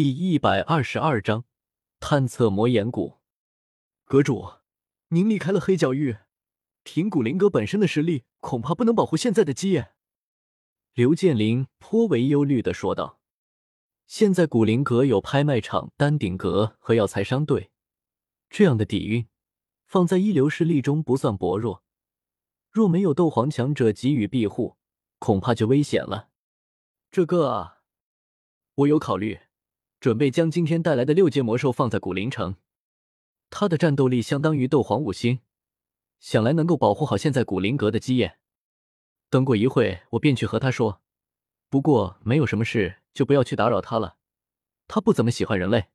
第一百二十二章探测魔岩谷。阁主，您离开了黑角域，凭古灵阁本身的实力，恐怕不能保护现在的基业。刘建林颇为忧虑的说道：“现在古灵阁有拍卖场、丹鼎阁和药材商队，这样的底蕴，放在一流势力中不算薄弱。若没有斗皇强者给予庇护，恐怕就危险了。这个啊，我有考虑。”准备将今天带来的六阶魔兽放在古灵城，他的战斗力相当于斗皇五星，想来能够保护好现在古灵阁的基业。等过一会，我便去和他说。不过没有什么事，就不要去打扰他了。他不怎么喜欢人类。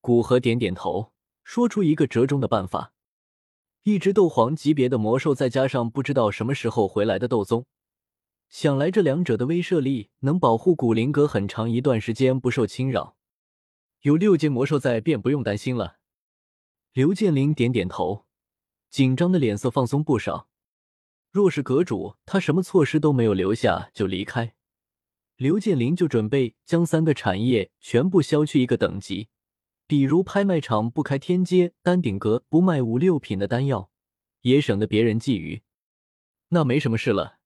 古河点点头，说出一个折中的办法：一只斗皇级别的魔兽，再加上不知道什么时候回来的斗宗。想来这两者的威慑力能保护古灵阁很长一段时间不受侵扰，有六阶魔兽在便不用担心了。刘建林点点头，紧张的脸色放松不少。若是阁主他什么措施都没有留下就离开，刘建林就准备将三个产业全部削去一个等级，比如拍卖场不开天阶，丹顶阁不卖五六品的丹药，也省得别人觊觎。那没什么事了。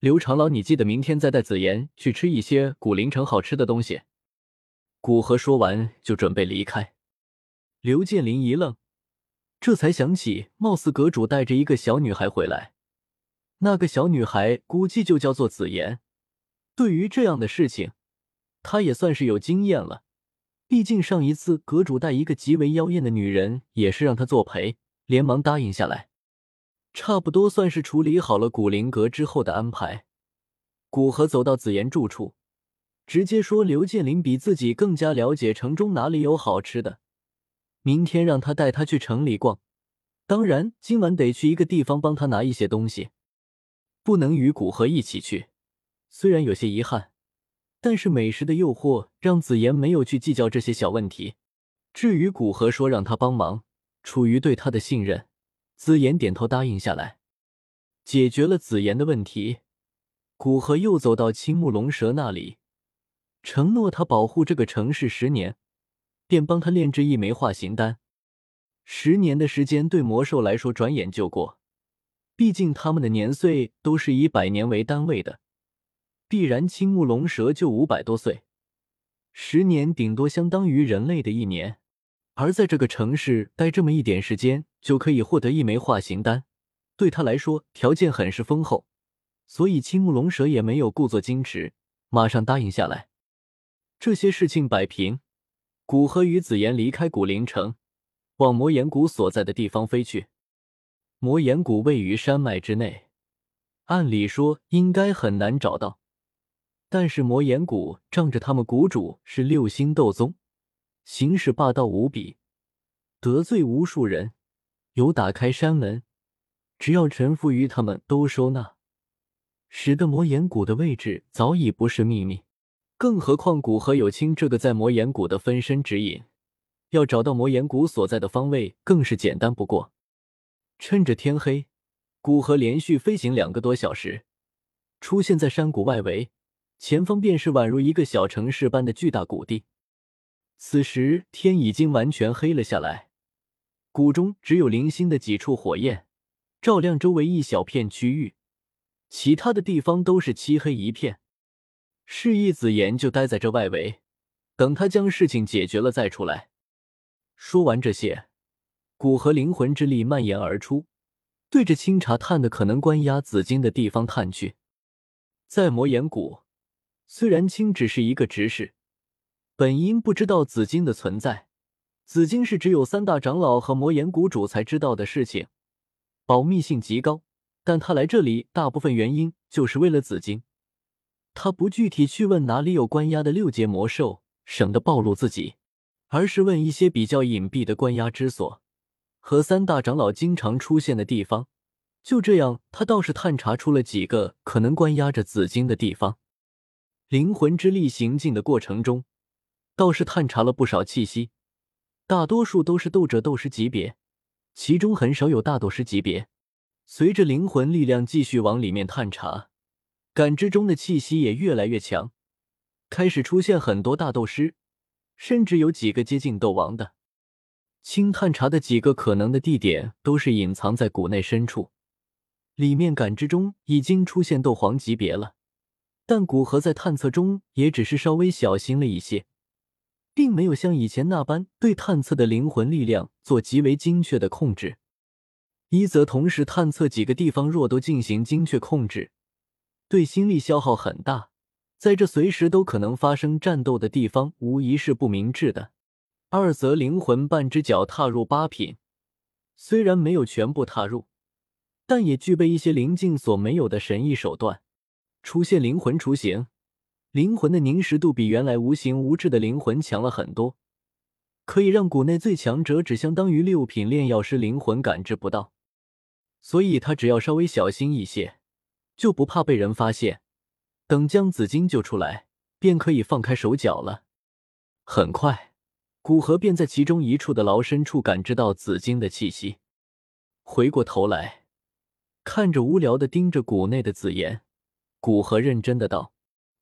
刘长老，你记得明天再带紫妍去吃一些古灵城好吃的东西。古河说完就准备离开。刘建林一愣，这才想起，貌似阁主带着一个小女孩回来。那个小女孩估计就叫做紫妍。对于这样的事情，他也算是有经验了。毕竟上一次阁主带一个极为妖艳的女人，也是让他作陪，连忙答应下来。差不多算是处理好了古灵阁之后的安排。古河走到紫妍住处，直接说：“刘建林比自己更加了解城中哪里有好吃的，明天让他带他去城里逛。当然，今晚得去一个地方帮他拿一些东西，不能与古河一起去。虽然有些遗憾，但是美食的诱惑让紫妍没有去计较这些小问题。至于古河说让他帮忙，出于对他的信任。”紫妍点头答应下来，解决了紫妍的问题。古河又走到青木龙蛇那里，承诺他保护这个城市十年，便帮他炼制一枚化形丹。十年的时间对魔兽来说转眼就过，毕竟他们的年岁都是以百年为单位的，必然青木龙蛇就五百多岁，十年顶多相当于人类的一年。而在这个城市待这么一点时间，就可以获得一枚化形丹，对他来说条件很是丰厚，所以青木龙蛇也没有故作矜持，马上答应下来。这些事情摆平，古河与紫妍离开古灵城，往魔岩谷所在的地方飞去。魔岩谷位于山脉之内，按理说应该很难找到，但是魔岩谷仗着他们谷主是六星斗宗。行事霸道无比，得罪无数人，有打开山门，只要臣服于他们都收纳，使得魔岩谷的位置早已不是秘密。更何况古河有清这个在魔岩谷的分身指引，要找到魔岩谷所在的方位更是简单不过。趁着天黑，古河连续飞行两个多小时，出现在山谷外围，前方便是宛如一个小城市般的巨大谷地。此时天已经完全黑了下来，谷中只有零星的几处火焰照亮周围一小片区域，其他的地方都是漆黑一片。示意紫妍就待在这外围，等他将事情解决了再出来。说完这些，古和灵魂之力蔓延而出，对着清查探的可能关押紫金的地方探去。在魔岩谷，虽然青只是一个执事。本应不知道紫金的存在，紫金是只有三大长老和魔岩谷主才知道的事情，保密性极高。但他来这里大部分原因就是为了紫金，他不具体去问哪里有关押的六阶魔兽，省得暴露自己，而是问一些比较隐蔽的关押之所和三大长老经常出现的地方。就这样，他倒是探查出了几个可能关押着紫金的地方。灵魂之力行进的过程中。倒是探查了不少气息，大多数都是斗者、斗师级别，其中很少有大斗师级别。随着灵魂力量继续往里面探查，感知中的气息也越来越强，开始出现很多大斗师，甚至有几个接近斗王的。清探查的几个可能的地点都是隐藏在谷内深处，里面感知中已经出现斗皇级别了。但古河在探测中也只是稍微小心了一些，并没有像以前那般对探测的灵魂力量做极为精确的控制。一则同时探测几个地方，若都进行精确控制，对心力消耗很大。在这随时都可能发生战斗的地方，无疑是不明智的。二则灵魂半只脚踏入八品，虽然没有全部踏入，但也具备一些灵境所没有的神异手段。出现灵魂雏形，灵魂的凝实度比原来无形无质的灵魂强了很多，可以让谷内最强者只相当于六品炼药师灵魂感知不到。所以他只要稍微小心一些，就不怕被人发现。等将紫金救出来，便可以放开手脚了。很快，古河便在其中一处的牢深处感知到紫金的气息。回过头来，看着无聊的盯着谷内的紫妍，古河认真的道：“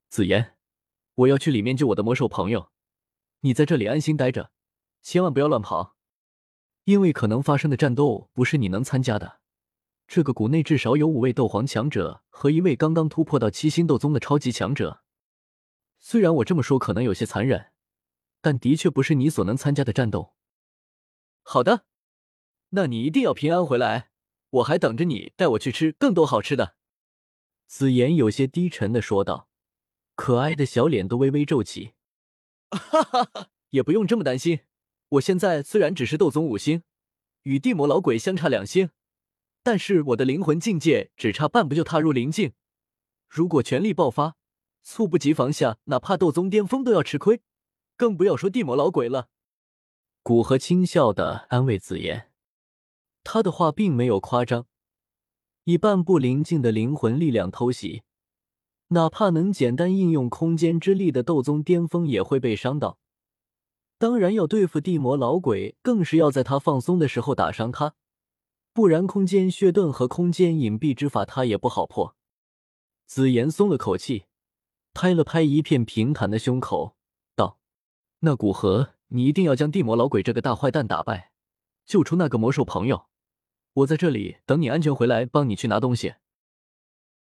紫妍，我要去里面救我的魔兽朋友，你在这里安心待着，千万不要乱跑，因为可能发生的战斗不是你能参加的。”这个谷内至少有五位斗皇强者和一位刚刚突破到七星斗宗的超级强者。虽然我这么说可能有些残忍，但的确不是你所能参加的战斗。好的，那你一定要平安回来，我还等着你带我去吃更多好吃的。紫妍有些低沉的说道，可爱的小脸都微微皱起。哈哈哈，也不用这么担心，我现在虽然只是斗宗五星，与地魔老鬼相差两星。但是我的灵魂境界只差半步就踏入灵境，如果全力爆发，猝不及防下，哪怕斗宗巅峰都要吃亏，更不要说地魔老鬼了。古河轻笑的安慰紫妍，他的话并没有夸张。以半步灵境的灵魂力量偷袭，哪怕能简单应用空间之力的斗宗巅峰也会被伤到。当然，要对付地魔老鬼，更是要在他放松的时候打伤他。不然，空间血盾和空间隐蔽之法，他也不好破。紫妍松了口气，拍了拍一片平坦的胸口，道：“那古河，你一定要将地魔老鬼这个大坏蛋打败，救出那个魔兽朋友。我在这里等你安全回来，帮你去拿东西。”